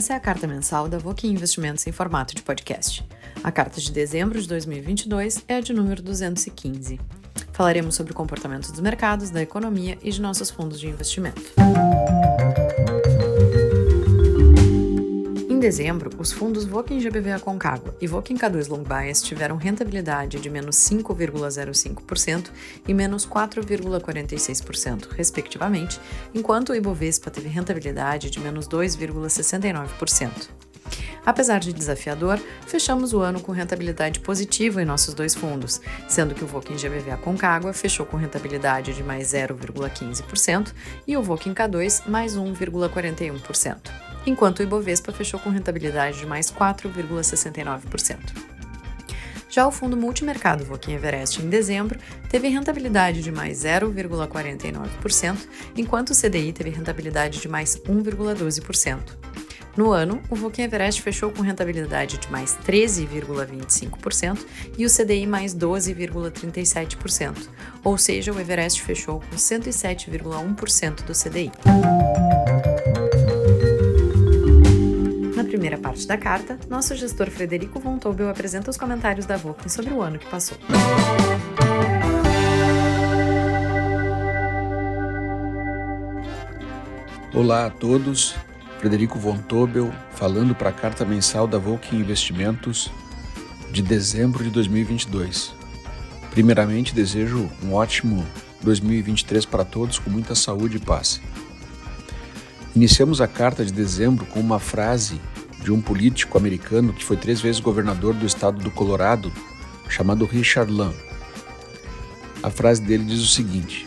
Essa é a carta mensal da Voque Investimentos em formato de podcast. A carta de dezembro de 2022 é a de número 215. Falaremos sobre o comportamento dos mercados, da economia e de nossos fundos de investimento. Dezembro, os fundos Voking GBV Aconcagua e Voking K2 Long Bias tiveram rentabilidade de menos 5,05% e menos 4,46%, respectivamente, enquanto o Ibovespa teve rentabilidade de menos 2,69%. Apesar de desafiador, fechamos o ano com rentabilidade positiva em nossos dois fundos, sendo que o Voking GBV Aconcagua fechou com rentabilidade de mais 0,15% e o Voking K2 mais 1,41% enquanto o Ibovespa fechou com rentabilidade de mais 4,69%. Já o fundo multimercado Voquim Everest em dezembro teve rentabilidade de mais 0,49%, enquanto o CDI teve rentabilidade de mais 1,12%. No ano, o Voquim Everest fechou com rentabilidade de mais 13,25% e o CDI mais 12,37%, ou seja, o Everest fechou com 107,1% do CDI. Primeira parte da carta, nosso gestor Frederico Von Tobel apresenta os comentários da Voken sobre o ano que passou. Olá a todos, Frederico Von Tobel falando para a carta mensal da Volkswagen Investimentos de dezembro de 2022. Primeiramente, desejo um ótimo 2023 para todos com muita saúde e paz. Iniciamos a carta de dezembro com uma frase de um político americano que foi três vezes governador do estado do Colorado, chamado Richard Lamb. A frase dele diz o seguinte: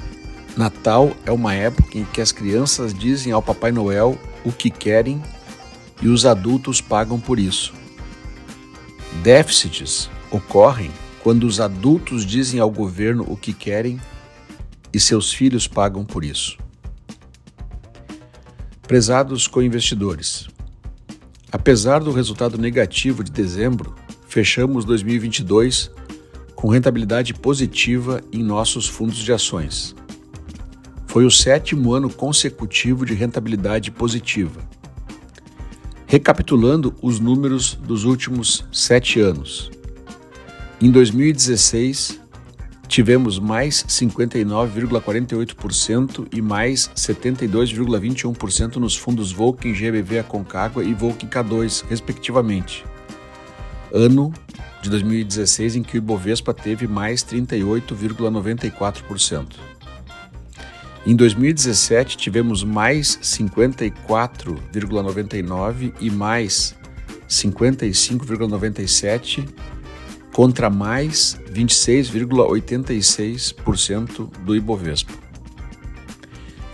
Natal é uma época em que as crianças dizem ao Papai Noel o que querem e os adultos pagam por isso. Déficits ocorrem quando os adultos dizem ao governo o que querem e seus filhos pagam por isso. Prezados co-investidores, Apesar do resultado negativo de dezembro, fechamos 2022 com rentabilidade positiva em nossos fundos de ações. Foi o sétimo ano consecutivo de rentabilidade positiva. Recapitulando os números dos últimos sete anos. Em 2016, tivemos mais 59,48% e mais 72,21% nos fundos Volkswagen GBV Aconcagua e Volkswagen K2, respectivamente. Ano de 2016 em que o Ibovespa teve mais 38,94%. Em 2017 tivemos mais 54,99 e mais 55,97 contra mais 26,86% do Ibovespa.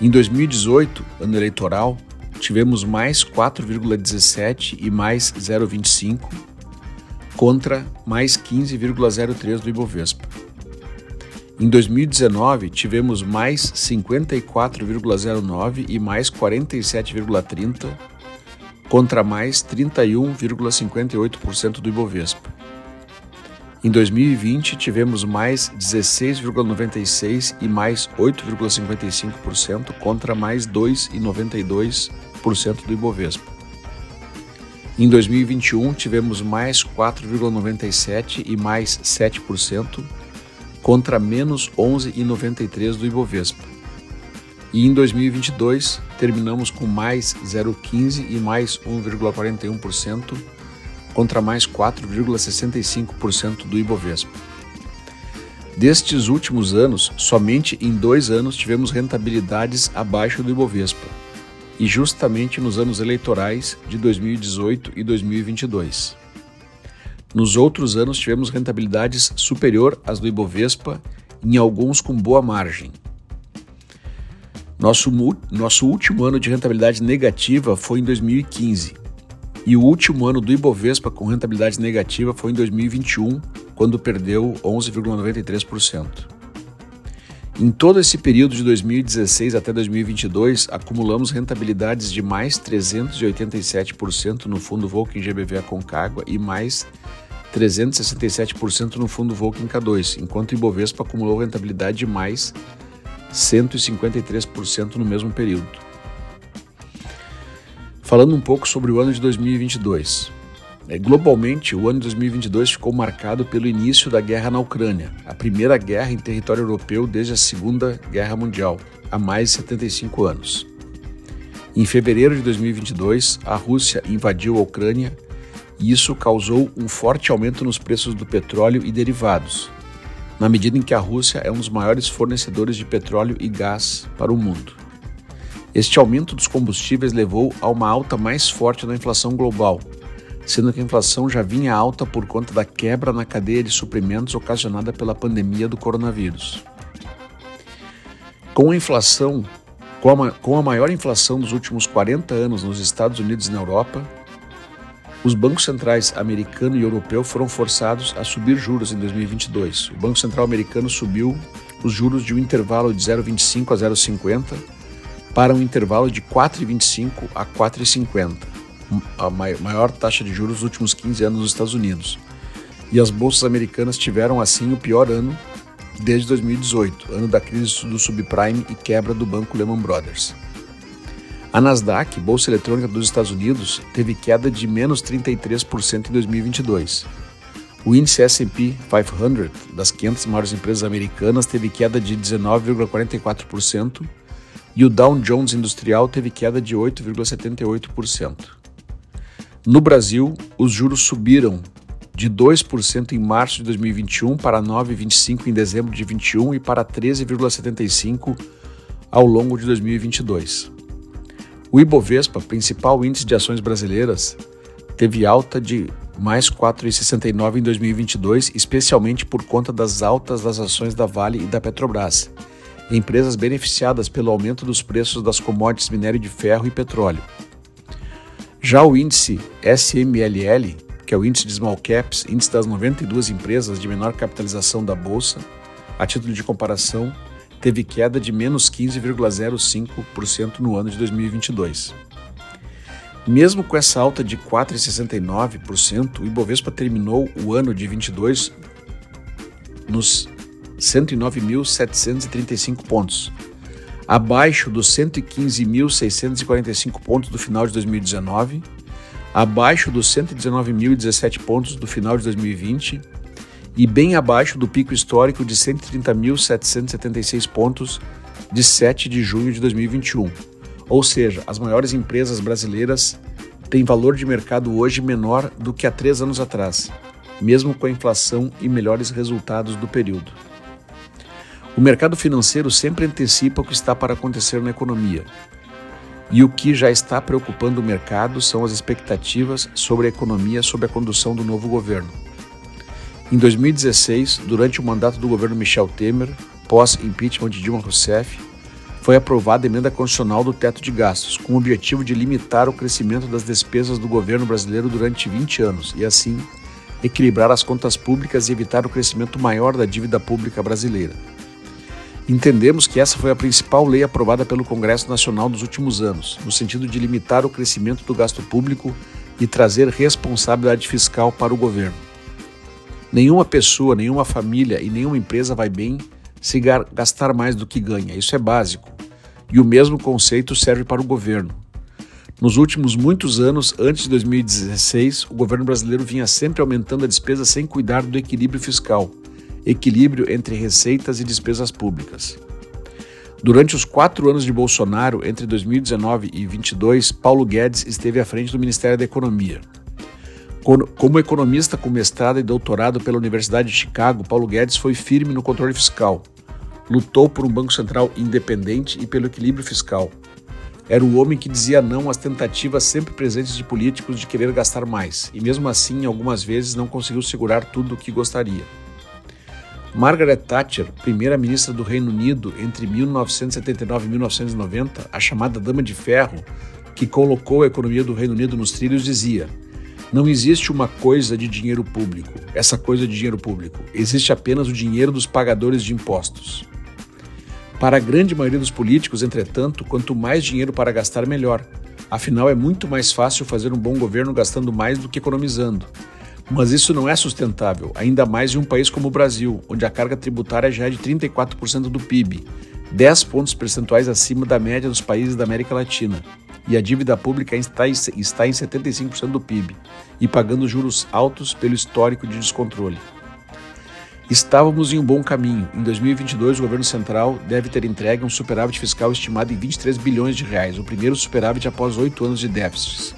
Em 2018, ano eleitoral, tivemos mais 4,17 e mais 0,25 contra mais 15,03 do Ibovespa. Em 2019, tivemos mais 54,09 e mais 47,30 contra mais 31,58% do Ibovespa. Em 2020, tivemos mais 16,96% e mais 8,55% contra mais 2,92% do Ibovespa. Em 2021, tivemos mais 4,97% e mais 7% contra menos 11,93% do Ibovespa. E em 2022, terminamos com mais 0,15% e mais 1,41% contra mais 4,65% do Ibovespa. Destes últimos anos, somente em dois anos tivemos rentabilidades abaixo do Ibovespa, e justamente nos anos eleitorais de 2018 e 2022. Nos outros anos tivemos rentabilidades superior às do Ibovespa, em alguns com boa margem. Nosso, nosso último ano de rentabilidade negativa foi em 2015, e o último ano do Ibovespa com rentabilidade negativa foi em 2021, quando perdeu 11,93%. Em todo esse período de 2016 até 2022, acumulamos rentabilidades de mais 387% no fundo Volkswagen GBV Aconcagua e mais 367% no fundo Volkswagen K2, enquanto o Ibovespa acumulou rentabilidade de mais 153% no mesmo período. Falando um pouco sobre o ano de 2022. É, globalmente, o ano de 2022 ficou marcado pelo início da guerra na Ucrânia, a primeira guerra em território europeu desde a Segunda Guerra Mundial, há mais de 75 anos. Em fevereiro de 2022, a Rússia invadiu a Ucrânia e isso causou um forte aumento nos preços do petróleo e derivados, na medida em que a Rússia é um dos maiores fornecedores de petróleo e gás para o mundo. Este aumento dos combustíveis levou a uma alta mais forte na inflação global, sendo que a inflação já vinha alta por conta da quebra na cadeia de suprimentos ocasionada pela pandemia do coronavírus. Com a inflação, com a, com a maior inflação dos últimos 40 anos nos Estados Unidos e na Europa, os bancos centrais americano e europeu foram forçados a subir juros em 2022. O Banco Central americano subiu os juros de um intervalo de 0,25 a 0,50 para um intervalo de 4,25 a 4,50 a maior taxa de juros dos últimos 15 anos nos Estados Unidos. E as bolsas americanas tiveram assim o pior ano desde 2018, ano da crise do subprime e quebra do banco Lehman Brothers. A Nasdaq, bolsa eletrônica dos Estados Unidos, teve queda de menos 33% em 2022. O índice S&P 500 das 500 maiores empresas americanas teve queda de 19,44% e o Dow Jones Industrial teve queda de 8,78%. No Brasil, os juros subiram de 2% em março de 2021 para 9,25% em dezembro de 2021 e para 13,75% ao longo de 2022. O Ibovespa, principal índice de ações brasileiras, teve alta de mais 4,69 em 2022, especialmente por conta das altas das ações da Vale e da Petrobras, empresas beneficiadas pelo aumento dos preços das commodities minério de ferro e petróleo. Já o índice SMLL, que é o índice de small caps, índice das 92 empresas de menor capitalização da bolsa, a título de comparação, teve queda de menos 15,05% no ano de 2022. Mesmo com essa alta de 4,69%, o Ibovespa terminou o ano de 22 nos 109.735 pontos, abaixo dos 115.645 pontos do final de 2019, abaixo dos 119.017 pontos do final de 2020 e bem abaixo do pico histórico de 130.776 pontos de 7 de junho de 2021. Ou seja, as maiores empresas brasileiras têm valor de mercado hoje menor do que há três anos atrás, mesmo com a inflação e melhores resultados do período. O mercado financeiro sempre antecipa o que está para acontecer na economia. E o que já está preocupando o mercado são as expectativas sobre a economia sob a condução do novo governo. Em 2016, durante o mandato do governo Michel Temer, pós-impeachment de Dilma Rousseff, foi aprovada a emenda constitucional do teto de gastos, com o objetivo de limitar o crescimento das despesas do governo brasileiro durante 20 anos e, assim, equilibrar as contas públicas e evitar o crescimento maior da dívida pública brasileira. Entendemos que essa foi a principal lei aprovada pelo Congresso Nacional nos últimos anos, no sentido de limitar o crescimento do gasto público e trazer responsabilidade fiscal para o governo. Nenhuma pessoa, nenhuma família e nenhuma empresa vai bem se gastar mais do que ganha, isso é básico. E o mesmo conceito serve para o governo. Nos últimos muitos anos, antes de 2016, o governo brasileiro vinha sempre aumentando a despesa sem cuidar do equilíbrio fiscal equilíbrio entre receitas e despesas públicas. Durante os quatro anos de Bolsonaro, entre 2019 e 2022, Paulo Guedes esteve à frente do Ministério da Economia. Como economista com mestrado e doutorado pela Universidade de Chicago, Paulo Guedes foi firme no controle fiscal. Lutou por um Banco Central independente e pelo equilíbrio fiscal. Era o homem que dizia não às tentativas sempre presentes de políticos de querer gastar mais, e mesmo assim, algumas vezes, não conseguiu segurar tudo o que gostaria. Margaret Thatcher, primeira-ministra do Reino Unido entre 1979 e 1990, a chamada Dama de Ferro, que colocou a economia do Reino Unido nos trilhos, dizia: Não existe uma coisa de dinheiro público, essa coisa de dinheiro público. Existe apenas o dinheiro dos pagadores de impostos. Para a grande maioria dos políticos, entretanto, quanto mais dinheiro para gastar, melhor. Afinal, é muito mais fácil fazer um bom governo gastando mais do que economizando. Mas isso não é sustentável, ainda mais em um país como o Brasil, onde a carga tributária já é de 34% do PIB, 10 pontos percentuais acima da média dos países da América Latina. e a dívida pública está em 75% do PIB e pagando juros altos pelo histórico de descontrole. Estávamos em um bom caminho. Em 2022, o governo central deve ter entregue um superávit fiscal estimado em 23 bilhões de reais, o primeiro superávit após oito anos de déficits.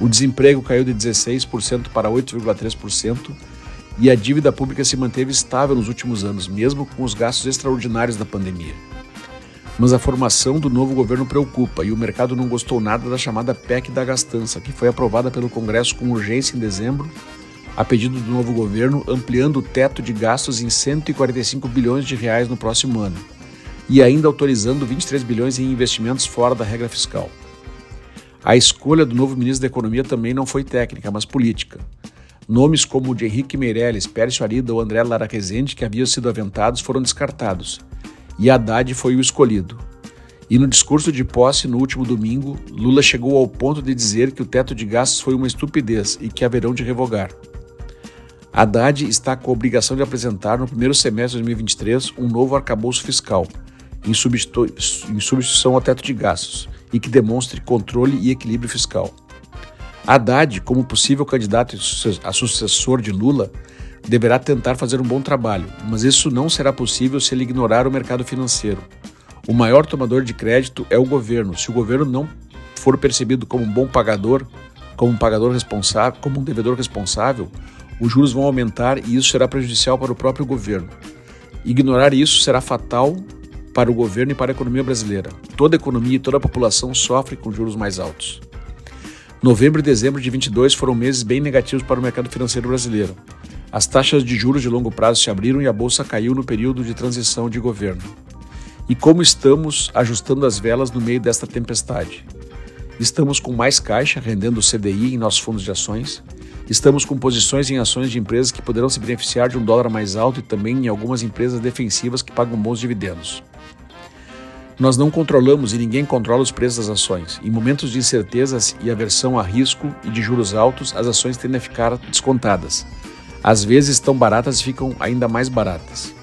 O desemprego caiu de 16% para 8,3% e a dívida pública se manteve estável nos últimos anos, mesmo com os gastos extraordinários da pandemia. Mas a formação do novo governo preocupa e o mercado não gostou nada da chamada PEC da gastança, que foi aprovada pelo Congresso com urgência em dezembro a pedido do novo governo, ampliando o teto de gastos em 145 bilhões de reais no próximo ano e ainda autorizando 23 bilhões em investimentos fora da regra fiscal. A escolha do novo ministro da Economia também não foi técnica, mas política. Nomes como o de Henrique Meirelles, Pércio Arida ou André Lara Rezende, que haviam sido aventados, foram descartados, e Haddad foi o escolhido. E no discurso de posse no último domingo, Lula chegou ao ponto de dizer que o teto de gastos foi uma estupidez e que haverão de revogar. Haddad está com a obrigação de apresentar no primeiro semestre de 2023 um novo arcabouço fiscal, em, substitu em substituição ao teto de gastos, e que demonstre controle e equilíbrio fiscal. Haddad, como possível candidato a sucessor de Lula, deverá tentar fazer um bom trabalho, mas isso não será possível se ele ignorar o mercado financeiro. O maior tomador de crédito é o governo. Se o governo não for percebido como um bom pagador, como um pagador responsável, como um devedor responsável, os juros vão aumentar e isso será prejudicial para o próprio governo. Ignorar isso será fatal para o governo e para a economia brasileira. Toda a economia e toda a população sofre com juros mais altos. Novembro e dezembro de 22 foram meses bem negativos para o mercado financeiro brasileiro. As taxas de juros de longo prazo se abriram e a bolsa caiu no período de transição de governo. E como estamos ajustando as velas no meio desta tempestade? Estamos com mais caixa rendendo o CDI em nossos fundos de ações, Estamos com posições em ações de empresas que poderão se beneficiar de um dólar mais alto e também em algumas empresas defensivas que pagam bons dividendos. Nós não controlamos e ninguém controla os preços das ações. Em momentos de incertezas e aversão a risco e de juros altos, as ações tendem a ficar descontadas. Às vezes estão baratas ficam ainda mais baratas.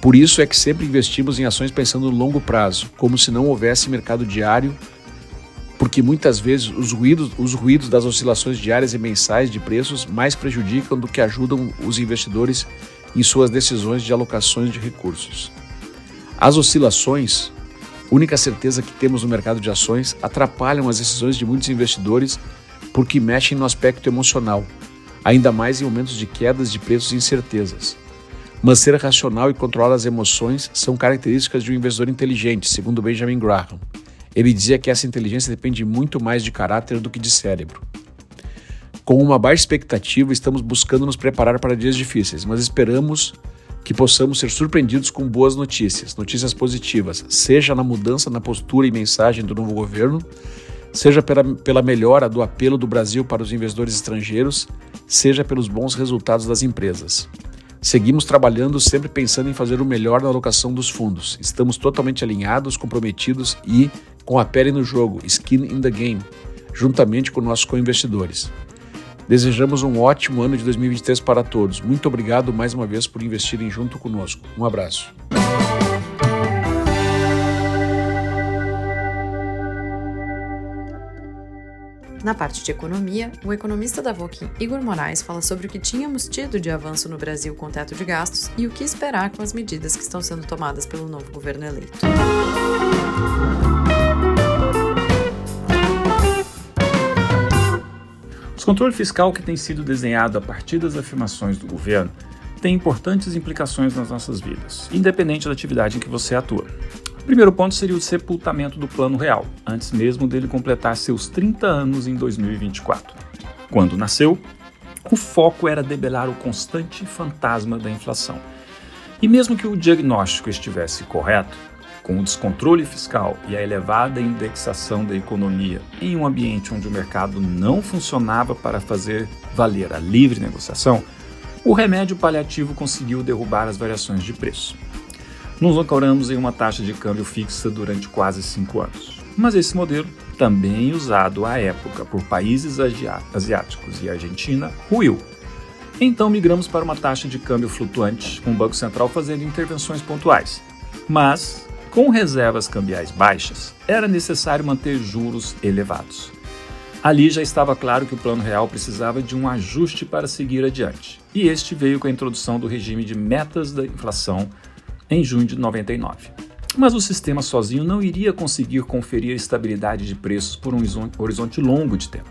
Por isso é que sempre investimos em ações pensando no longo prazo, como se não houvesse mercado diário porque muitas vezes os ruídos, os ruídos das oscilações diárias e mensais de preços mais prejudicam do que ajudam os investidores em suas decisões de alocações de recursos. As oscilações, única certeza que temos no mercado de ações, atrapalham as decisões de muitos investidores porque mexem no aspecto emocional, ainda mais em momentos de quedas de preços e incertezas. Mas ser racional e controlar as emoções são características de um investidor inteligente, segundo Benjamin Graham. Ele dizia que essa inteligência depende muito mais de caráter do que de cérebro. Com uma baixa expectativa, estamos buscando nos preparar para dias difíceis, mas esperamos que possamos ser surpreendidos com boas notícias, notícias positivas, seja na mudança na postura e mensagem do novo governo, seja pela, pela melhora do apelo do Brasil para os investidores estrangeiros, seja pelos bons resultados das empresas. Seguimos trabalhando sempre pensando em fazer o melhor na alocação dos fundos. Estamos totalmente alinhados, comprometidos e com a pele no jogo, skin in the game, juntamente com nossos co-investidores. Desejamos um ótimo ano de 2023 para todos. Muito obrigado mais uma vez por investirem junto conosco. Um abraço. Na parte de economia, o economista da Voquim, Igor Moraes, fala sobre o que tínhamos tido de avanço no Brasil com teto de gastos e o que esperar com as medidas que estão sendo tomadas pelo novo governo eleito. O controle fiscal que tem sido desenhado a partir das afirmações do governo tem importantes implicações nas nossas vidas, independente da atividade em que você atua. O primeiro ponto seria o sepultamento do Plano Real, antes mesmo dele completar seus 30 anos em 2024. Quando nasceu, o foco era debelar o constante fantasma da inflação. E mesmo que o diagnóstico estivesse correto, com o descontrole fiscal e a elevada indexação da economia em um ambiente onde o mercado não funcionava para fazer valer a livre negociação, o remédio paliativo conseguiu derrubar as variações de preço. Nos ancoramos em uma taxa de câmbio fixa durante quase cinco anos. Mas esse modelo, também usado à época por países asiáticos e Argentina, ruiu. Então migramos para uma taxa de câmbio flutuante, com o Banco Central fazendo intervenções pontuais. Mas Com reservas cambiais baixas, era necessário manter juros elevados. Ali já estava claro que o Plano Real precisava de um ajuste para seguir adiante, e este veio com a introdução do regime de metas da inflação em junho de 99. Mas o sistema sozinho não iria conseguir conferir estabilidade de preços por um horizonte longo de tempo.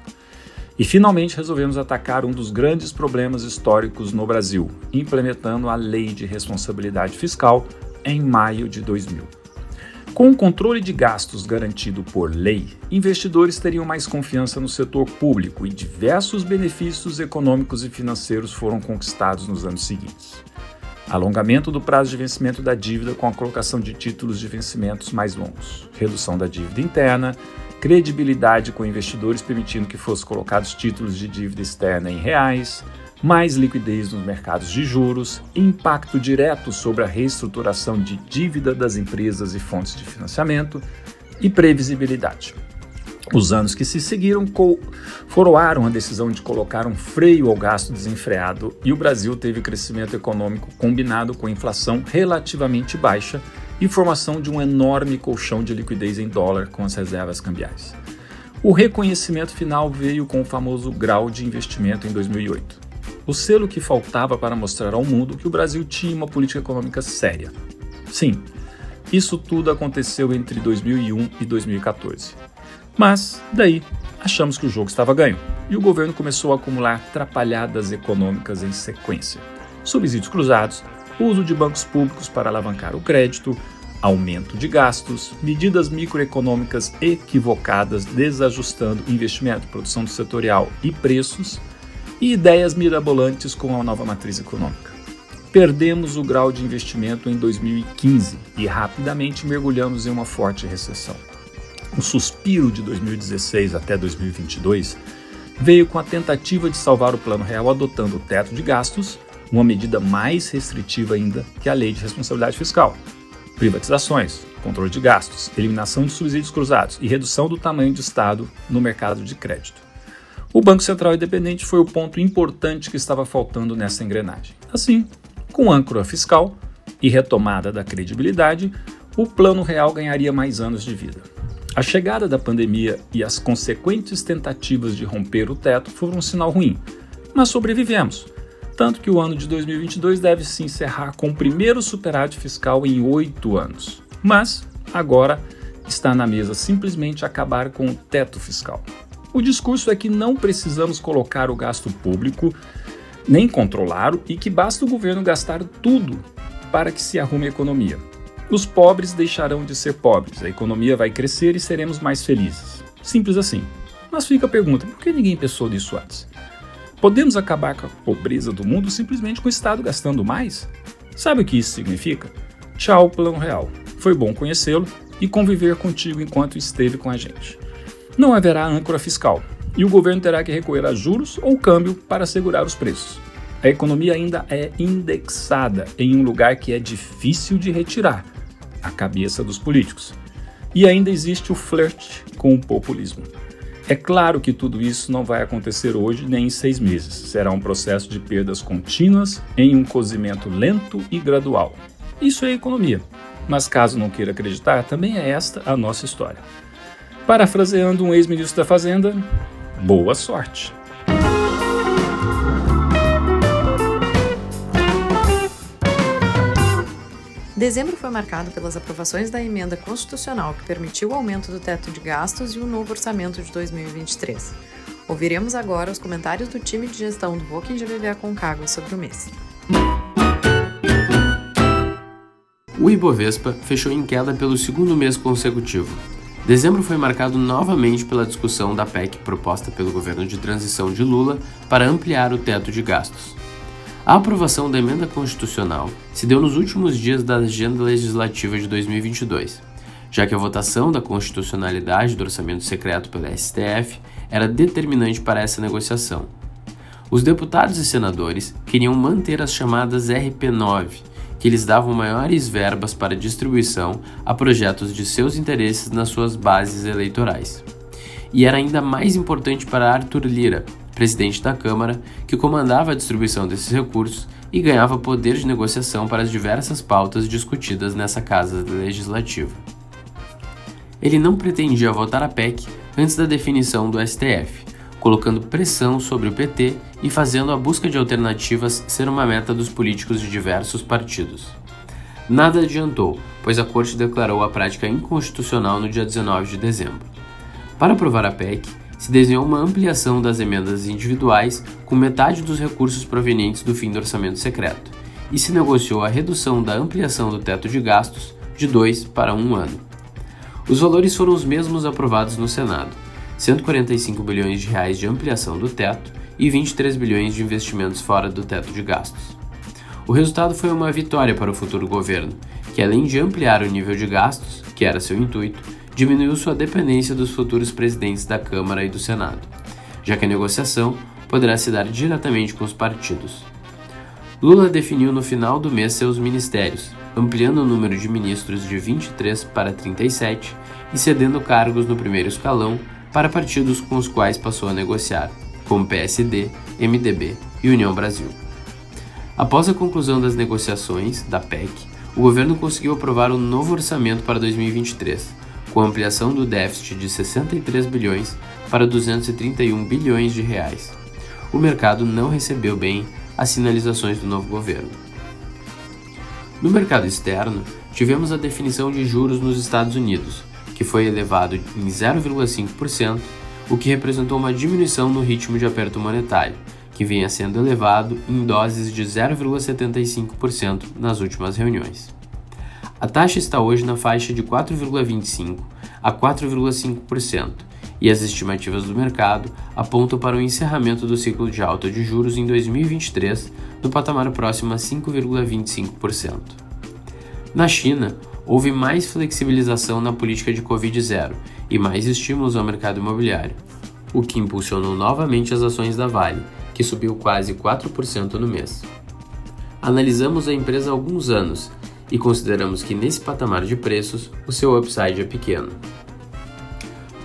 E finalmente resolvemos atacar um dos grandes problemas históricos no Brasil, implementando a Lei de Responsabilidade Fiscal em maio de 2000. Com o controle de gastos garantido por lei, investidores teriam mais confiança no setor público e diversos benefícios econômicos e financeiros foram conquistados nos anos seguintes. Alongamento do prazo de vencimento da dívida com a colocação de títulos de vencimentos mais longos, redução da dívida interna, credibilidade com investidores permitindo que fossem colocados títulos de dívida externa em reais, mais liquidez nos mercados de juros, impacto direto sobre a reestruturação de dívida das empresas e fontes de financiamento e previsibilidade. Os anos que se seguiram coroaram a decisão de colocar um freio ao gasto desenfreado e o Brasil teve crescimento econômico combinado com inflação relativamente baixa e formação de um enorme colchão de liquidez em dólar com as reservas cambiais. O reconhecimento final veio com o famoso grau de investimento em 2008. O selo que faltava para mostrar ao mundo que o Brasil tinha uma política econômica séria. Sim, isso tudo aconteceu entre 2001 e 2014. Mas, daí, achamos que o jogo estava ganho e o governo começou a acumular trapalhadas econômicas em sequência. Subsídios cruzados, uso de bancos públicos para alavancar o crédito, aumento de gastos, medidas microeconômicas equivocadas desajustando investimento, produção setorial e preços, e ideias mirabolantes com a nova matriz econômica. Perdemos o grau de investimento em 2015 e rapidamente mergulhamos em uma forte recessão. O suspiro de 2016 até 2022 veio com a tentativa de salvar o Plano Real adotando o teto de gastos, uma medida mais restritiva ainda que a Lei de Responsabilidade Fiscal. Privatizações, controle de gastos, eliminação de subsídios cruzados e redução do tamanho do Estado no mercado de crédito. O Banco Central Independente foi o ponto importante que estava faltando nessa engrenagem. Assim, com âncora fiscal e retomada da credibilidade, o Plano Real ganharia mais anos de vida. A chegada da pandemia e as consequentes tentativas de romper o teto foram um sinal ruim, mas sobrevivemos tanto que o ano de 2022 deve se encerrar com o primeiro superávit fiscal em oito anos. Mas, agora, está na mesa simplesmente acabar com o teto fiscal. O discurso é que não precisamos colocar o gasto público, nem controlá-lo, e que basta o governo gastar tudo para que se arrume a economia. Os pobres deixarão de ser pobres, a economia vai crescer e seremos mais felizes. Simples assim. Mas fica a pergunta: por que ninguém pensou nisso antes? Podemos acabar com a pobreza do mundo simplesmente com o Estado gastando mais? Sabe o que isso significa? Tchau, Plano Real. Foi bom conhecê-lo e conviver contigo enquanto esteve com a gente. Não haverá âncora fiscal e o governo terá que recorrer a juros ou câmbio para segurar os preços. A economia ainda é indexada em um lugar que é difícil de retirar a cabeça dos políticos. E ainda existe o flerte com o populismo. É claro que tudo isso não vai acontecer hoje nem em seis meses. Será um processo de perdas contínuas em um cozimento lento e gradual. Isso é economia. Mas caso não queira acreditar, também é esta a nossa história. Parafraseando um ex-ministro da Fazenda, boa sorte! Dezembro foi marcado pelas aprovações da emenda constitucional que permitiu o aumento do teto de gastos e o novo orçamento de 2023. Ouviremos agora os comentários do time de gestão do Voking GBV Concagua sobre o mês. O Ibovespa fechou em queda pelo segundo mês consecutivo. Dezembro foi marcado novamente pela discussão da PEC proposta pelo governo de transição de Lula para ampliar o teto de gastos. A aprovação da emenda constitucional se deu nos últimos dias da agenda legislativa de 2022, já que a votação da constitucionalidade do orçamento secreto pela STF era determinante para essa negociação. Os deputados e senadores queriam manter as chamadas RP9, que lhes davam maiores verbas para distribuição a projetos de seus interesses nas suas bases eleitorais. E era ainda mais importante para Arthur Lira, presidente da Câmara, que comandava a distribuição desses recursos e ganhava poder de negociação para as diversas pautas discutidas nessa casa legislativa. Ele não pretendia votar a PEC antes da definição do STF, colocando pressão sobre o PT e fazendo a busca de alternativas ser uma meta dos políticos de diversos partidos. Nada adiantou, pois a Corte declarou a prática inconstitucional no dia 19 de dezembro. Para aprovar a PEC, se desenhou uma ampliação das emendas individuais com metade dos recursos provenientes do fim do orçamento secreto, e se negociou a redução da ampliação do teto de gastos de dois para um ano. Os valores foram os mesmos aprovados no Senado, 145 bilhões de reais de ampliação do teto e 23 bilhões de investimentos fora do teto de gastos. O resultado foi uma vitória para o futuro governo, que além de ampliar o nível de gastos, que era seu intuito, diminuiu sua dependência dos futuros presidentes da Câmara e do Senado, já que a negociação poderá se dar diretamente com os partidos. Lula definiu no final do mês seus ministérios, ampliando o número de ministros de 23 para 37 e cedendo cargos no primeiro escalão para partidos com os quais passou a negociar, como PSD, MDB e União Brasil. Após a conclusão das negociações da PEC, o governo conseguiu aprovar um novo orçamento para 2023, com ampliação do déficit de 63 bilhões para 231 bilhões de reais. O mercado não recebeu bem as sinalizações do novo governo. No mercado externo, tivemos a definição de juros nos Estados Unidos, que foi elevado em 0,5%, o que representou uma diminuição no ritmo de aperto monetário, que vinha sendo elevado em doses de 0,75% nas últimas reuniões. A taxa está hoje na faixa de 4,25% a 4,5%, e as estimativas do mercado apontam para o encerramento do ciclo de alta de juros em 2023 no patamar próximo a 5,25%. Na China, houve mais flexibilização na política de Covid-0 e mais estímulos ao mercado imobiliário, o que impulsionou novamente as ações da Vale, que subiu quase 4% no mês. Analisamos a empresa há alguns anos e consideramos que nesse patamar de preços o seu upside é pequeno.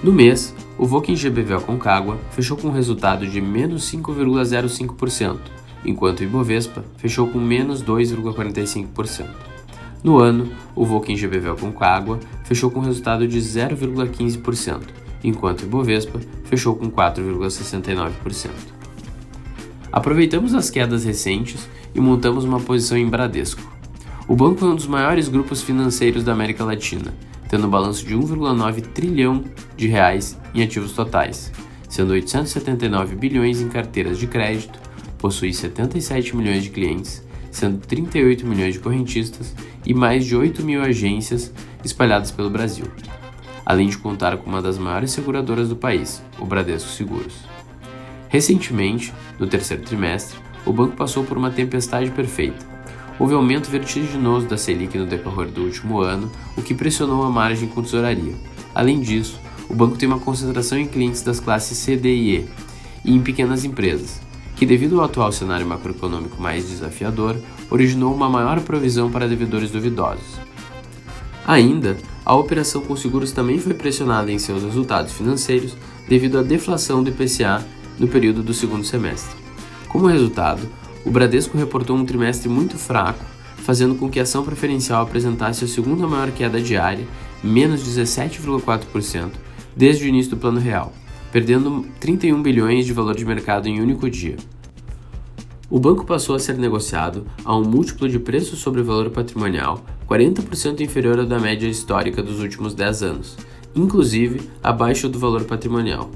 No mês, o Voking GBV Concagua fechou com um resultado de menos 5,05%, enquanto o Ibovespa fechou com menos 2,45%. No ano, o Voking GBV Concagua fechou com resultado de 0,15%, enquanto o Ibovespa fechou com 4,69%. Aproveitamos as quedas recentes e montamos uma posição em Bradesco. O banco é um dos maiores grupos financeiros da América Latina, tendo um balanço de 1,9 trilhão de reais em ativos totais, sendo 879 bilhões em carteiras de crédito, possui 77 milhões de clientes, sendo 38 milhões de correntistas e mais de 8 mil agências espalhadas pelo Brasil, além de contar com uma das maiores seguradoras do país, o Bradesco Seguros. Recentemente, no terceiro trimestre, o banco passou por uma tempestade perfeita. Houve aumento vertiginoso da Selic no decorrer do último ano, o que pressionou a margem com tesouraria. Além disso, o banco tem uma concentração em clientes das classes C, D e E e em pequenas empresas, que, devido ao atual cenário macroeconômico mais desafiador, originou uma maior provisão para devedores duvidosos. Ainda, a operação com seguros também foi pressionada em seus resultados financeiros devido à deflação do IPCA no período do segundo semestre. Como resultado, o Bradesco reportou um trimestre muito fraco, fazendo com que a ação preferencial apresentasse a segunda maior queda diária, menos 17,4%, desde o início do plano real perdendo 31 bilhões de valor de mercado em um único dia. O banco passou a ser negociado a um múltiplo de preço sobre valor patrimonial 40% inferior ao da média histórica dos últimos 10 anos, inclusive abaixo do valor patrimonial.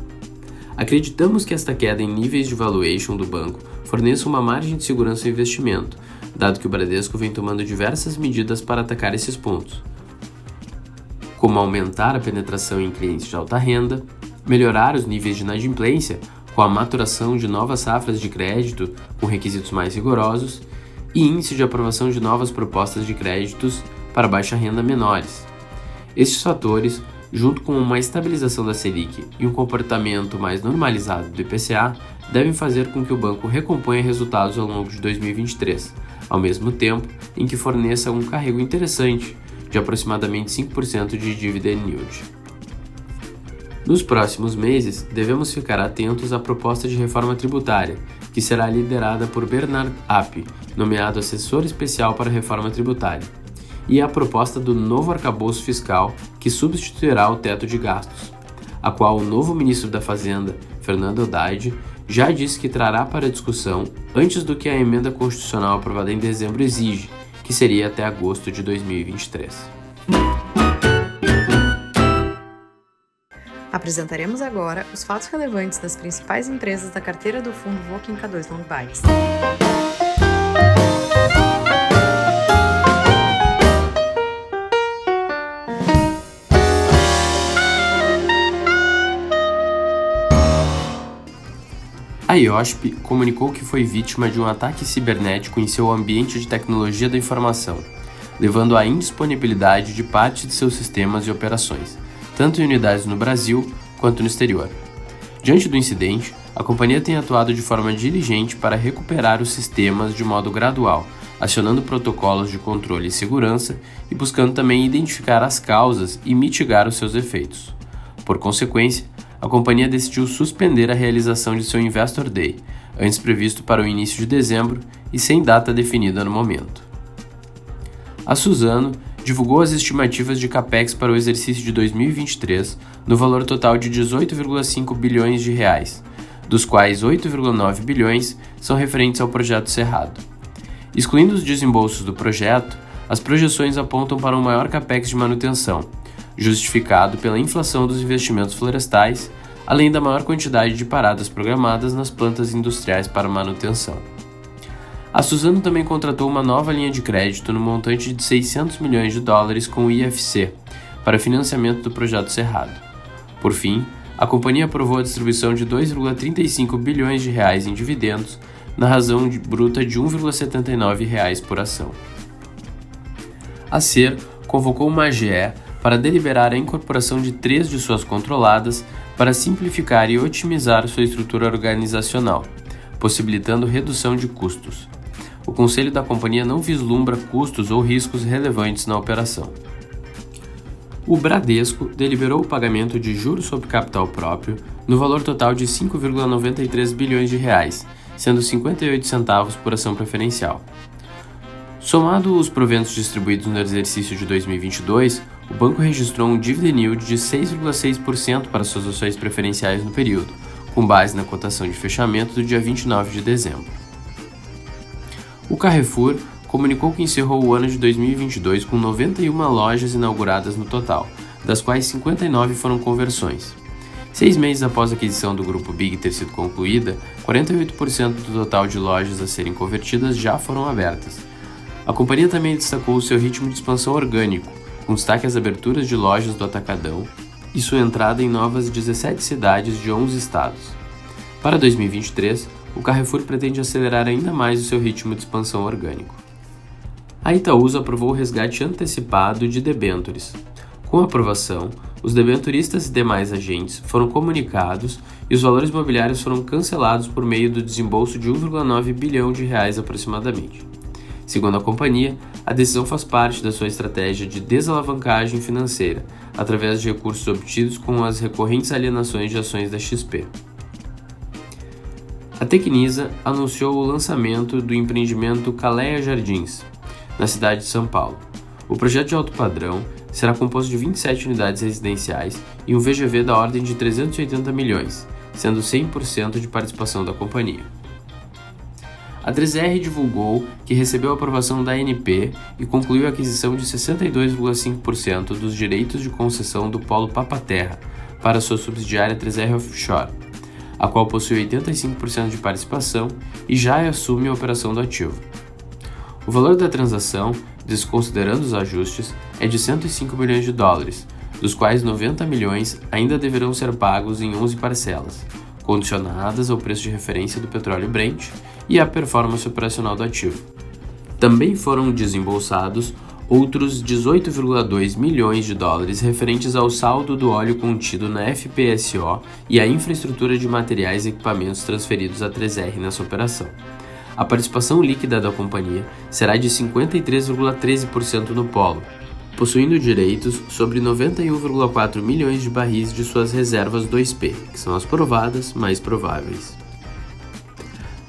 Acreditamos que esta queda em níveis de valuation do banco forneça uma margem de segurança ao investimento, dado que o Bradesco vem tomando diversas medidas para atacar esses pontos, como aumentar a penetração em clientes de alta renda, melhorar os níveis de inadimplência com a maturação de novas safras de crédito com requisitos mais rigorosos e índice de aprovação de novas propostas de créditos para baixa renda menores. Estes fatores, junto com uma estabilização da Selic e um comportamento mais normalizado do IPCA, devem fazer com que o banco recomponha resultados ao longo de 2023, ao mesmo tempo em que forneça um carrego interessante de aproximadamente 5% de dividend yield. Nos próximos meses, devemos ficar atentos à proposta de reforma tributária, que será liderada por Bernard App, nomeado assessor especial para a reforma tributária, e à proposta do novo arcabouço fiscal, que substituirá o teto de gastos, a qual o novo ministro da Fazenda, Fernando Haddad, já disse que trará para discussão antes do que a emenda constitucional aprovada em dezembro exige, que seria até agosto de 2023. Apresentaremos agora os fatos relevantes das principais empresas da carteira do fundo Voking K2 Long Bias. A IOSP comunicou que foi vítima de um ataque cibernético em seu ambiente de tecnologia da informação, levando à indisponibilidade de parte de seus sistemas e operações, tanto em unidades no Brasil quanto no exterior. Diante do incidente, a companhia tem atuado de forma diligente para recuperar os sistemas de modo gradual, acionando protocolos de controle e segurança e buscando também identificar as causas e mitigar os seus efeitos. Por consequência, a companhia decidiu suspender a realização de seu Investor Day, antes previsto para o início de dezembro e sem data definida no momento. A Suzano divulgou as estimativas de capex para o exercício de 2023 no valor total de 18,5 bilhões de reais, dos quais 8,9 bilhões são referentes ao projeto Cerrado. Excluindo os desembolsos do projeto, as projeções apontam para um maior capex de manutenção, justificado pela inflação dos investimentos florestais, além da maior quantidade de paradas programadas nas plantas industriais para manutenção. A Suzano também contratou uma nova linha de crédito no montante de 600 milhões de dólares com o IFC para financiamento do projeto Cerrado. Por fim, a companhia aprovou a distribuição de 2,35 bilhões de reais em dividendos, na razão de bruta de 1,79 reais por ação. A SER convocou uma AGE para deliberar a incorporação de três de suas controladas para simplificar e otimizar sua estrutura organizacional, possibilitando redução de custos. O conselho da companhia não vislumbra custos ou riscos relevantes na operação. O Bradesco deliberou o pagamento de juros sobre capital próprio no valor total de 5,93 bilhões de reais, sendo 58 centavos por ação preferencial. Somado os proventos distribuídos no exercício de 2022, o banco registrou um dividend yield de 6,6% para suas ações preferenciais no período, com base na cotação de fechamento do dia 29 de dezembro. O Carrefour comunicou que encerrou o ano de 2022 com 91 lojas inauguradas no total, das quais 59 foram conversões. Seis meses após a aquisição do grupo Big ter sido concluída, 48% do total de lojas a serem convertidas já foram abertas. A companhia também destacou o seu ritmo de expansão orgânico, com destaque às aberturas de lojas do Atacadão e sua entrada em novas 17 cidades de 11 estados. Para 2023, o Carrefour pretende acelerar ainda mais o seu ritmo de expansão orgânico. A Itaúsa aprovou o resgate antecipado de debêntures. Com a aprovação, os debenturistas e demais agentes foram comunicados e os valores mobiliários foram cancelados por meio do desembolso de 1,9 bilhão de reais aproximadamente. Segundo a companhia, a decisão faz parte da sua estratégia de desalavancagem financeira, através de recursos obtidos com as recorrentes alienações de ações da XP. A Tecnisa anunciou o lançamento do empreendimento Caleia Jardins, na cidade de São Paulo. O projeto de alto padrão será composto de 27 unidades residenciais e um VGV da ordem de 380 milhões, sendo 100% de participação da companhia. A 3R divulgou que recebeu a aprovação da ANP e concluiu a aquisição de 62,5% dos direitos de concessão do Polo Papaterra para sua subsidiária 3R Offshore, a qual possui 85% de participação e já assume a operação do ativo. O valor da transação, desconsiderando os ajustes, é de 105 milhões de dólares, dos quais 90 milhões ainda deverão ser pagos em 11 parcelas, condicionadas ao preço de referência do petróleo Brent e à performance operacional do ativo. Também foram desembolsados outros 18,2 milhões de dólares referentes ao saldo do óleo contido na FPSO e à infraestrutura de materiais e equipamentos transferidos à 3R nessa operação. A participação líquida da companhia será de 53,13% no polo, possuindo direitos sobre 91,4 milhões de barris de suas reservas 2P, que são as provadas mais prováveis.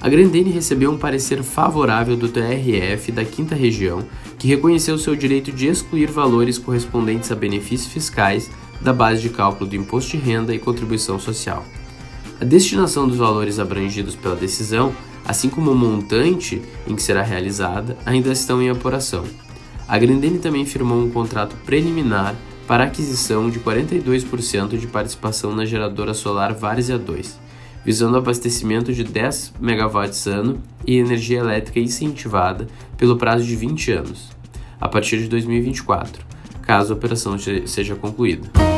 A Grendene recebeu um parecer favorável do TRF da Quinta Região, que reconheceu seu direito de excluir valores correspondentes a benefícios fiscais da base de cálculo do imposto de renda e contribuição social. A destinação dos valores abrangidos pela decisão, assim como o montante em que será realizada, ainda estão em apuração. A Grendene também firmou um contrato preliminar para a aquisição de 42% de participação na geradora solar Várzea 2, visando o abastecimento de 10 MW ano e energia elétrica incentivada pelo prazo de 20 anos, a partir de 2024, caso a operação seja concluída.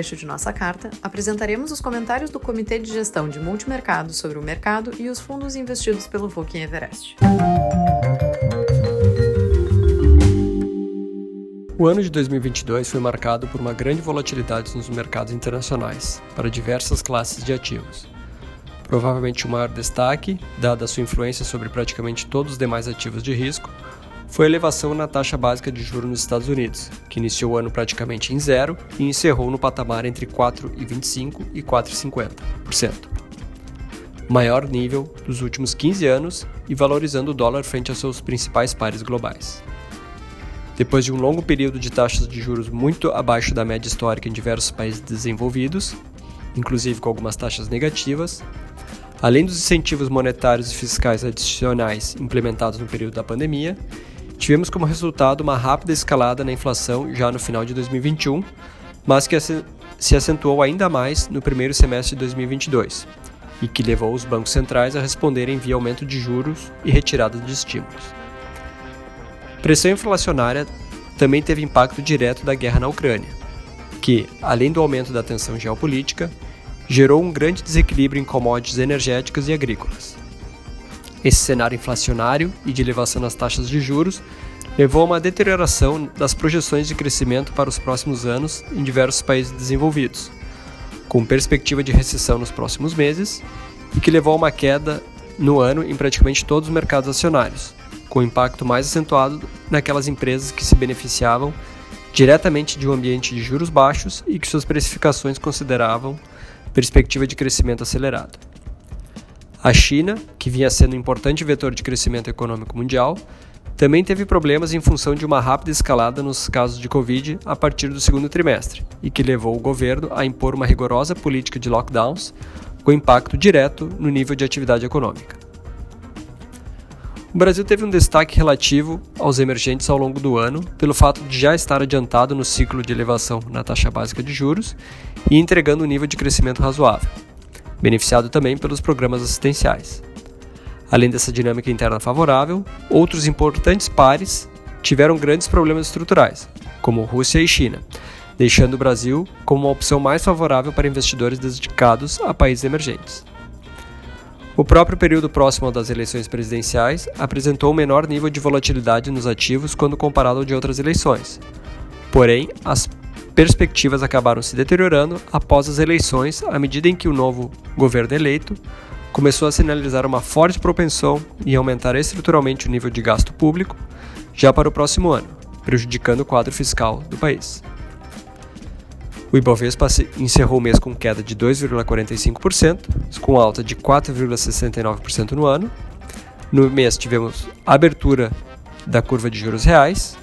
Trecho de nossa carta, apresentaremos os comentários do Comitê de Gestão de Multimercado sobre o mercado e os fundos investidos pelo Voking Everest. O ano de 2022 foi marcado por uma grande volatilidade nos mercados internacionais para diversas classes de ativos. Provavelmente o maior destaque, dada a sua influência sobre praticamente todos os demais ativos de risco, foi a elevação na taxa básica de juros nos Estados Unidos, que iniciou o ano praticamente em zero e encerrou no patamar entre 4,25% e 4,50%. Maior nível dos últimos 15 anos e valorizando o dólar frente aos seus principais pares globais. Depois de um longo período de taxas de juros muito abaixo da média histórica em diversos países desenvolvidos, inclusive com algumas taxas negativas, além dos incentivos monetários e fiscais adicionais implementados no período da pandemia, Tivemos como resultado uma rápida escalada na inflação já no final de 2021, mas que se acentuou ainda mais no primeiro semestre de 2022 e que levou os bancos centrais a responderem via aumento de juros e retirada de estímulos. Pressão inflacionária também teve impacto direto da guerra na Ucrânia, que, além do aumento da tensão geopolítica, gerou um grande desequilíbrio em commodities energéticas e agrícolas. Esse cenário inflacionário e de elevação nas taxas de juros levou a uma deterioração das projeções de crescimento para os próximos anos em diversos países desenvolvidos, com perspectiva de recessão nos próximos meses, e que levou a uma queda no ano em praticamente todos os mercados acionários, com impacto mais acentuado naquelas empresas que se beneficiavam diretamente de um ambiente de juros baixos e que suas precificações consideravam perspectiva de crescimento acelerado. A China, que vinha sendo um importante vetor de crescimento econômico mundial, também teve problemas em função de uma rápida escalada nos casos de Covid a partir do segundo trimestre, e que levou o governo a impor uma rigorosa política de lockdowns, com impacto direto no nível de atividade econômica. O Brasil teve um destaque relativo aos emergentes ao longo do ano, pelo fato de já estar adiantado no ciclo de elevação na taxa básica de juros e entregando um nível de crescimento razoável beneficiado também pelos programas assistenciais. Além dessa dinâmica interna favorável, outros importantes pares tiveram grandes problemas estruturais, como Rússia e China, deixando o Brasil como uma opção mais favorável para investidores dedicados a países emergentes. O próprio período próximo das eleições presidenciais apresentou um menor nível de volatilidade nos ativos quando comparado ao de outras eleições. Porém, as perspectivas acabaram se deteriorando após as eleições, à medida em que o novo governo eleito começou a sinalizar uma forte propensão em aumentar estruturalmente o nível de gasto público já para o próximo ano, prejudicando o quadro fiscal do país. O Ibovespa encerrou o mês com queda de 2,45%, com alta de 4,69% no ano. No mês tivemos abertura da curva de juros reais,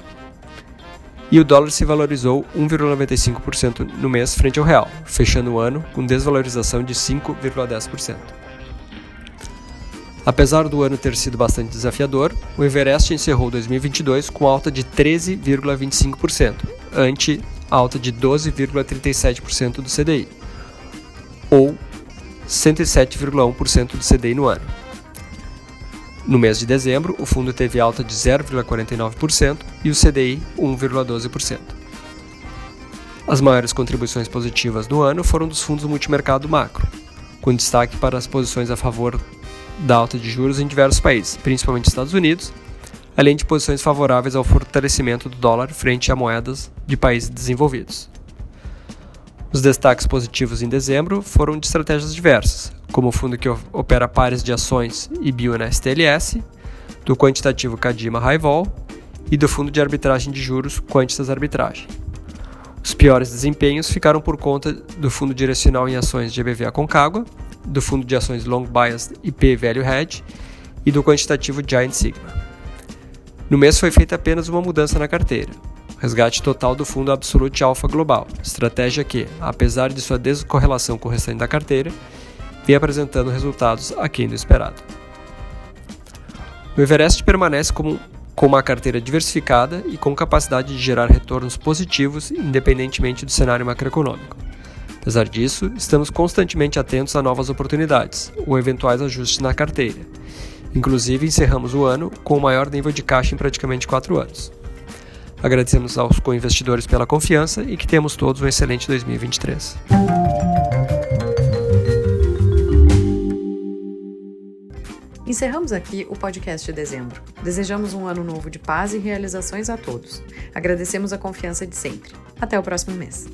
e o dólar se valorizou 1,95% no mês frente ao real, fechando o ano com desvalorização de 5,10%. Apesar do ano ter sido bastante desafiador, o Everest encerrou 2022 com alta de 13,25%, ante alta de 12,37% do CDI, ou 107,1% do CDI no ano. No mês de dezembro, o fundo teve alta de 0,49% e o CDI 1,12%. As maiores contribuições positivas no ano foram dos fundos multimercado macro, com destaque para as posições a favor da alta de juros em diversos países, principalmente Estados Unidos, além de posições favoráveis ao fortalecimento do dólar frente a moedas de países desenvolvidos. Os destaques positivos em dezembro foram de estratégias diversas, como o fundo que opera pares de ações e bio na STLS, do quantitativo Cadima Highvol e do fundo de arbitragem de juros Quantitas Arbitragem. Os piores desempenhos ficaram por conta do fundo direcional em ações EBV Concagua, do fundo de ações Long Bias IP Value Hedge e do quantitativo Giant Sigma. No mês foi feita apenas uma mudança na carteira, resgate total do fundo Absolute Alpha Global, estratégia que, apesar de sua descorrelação com o restante da carteira, vem apresentando resultados aquém do esperado. O Everest permanece como, com uma carteira diversificada e com capacidade de gerar retornos positivos independentemente do cenário macroeconômico. Apesar disso, estamos constantemente atentos a novas oportunidades ou eventuais ajustes na carteira. Inclusive, encerramos o ano com o maior nível de caixa em praticamente 4 anos. Agradecemos aos co-investidores pela confiança e que temos todos um excelente 2023. Encerramos aqui o podcast de dezembro. Desejamos um ano novo de paz e realizações a todos. Agradecemos a confiança de sempre. Até o próximo mês.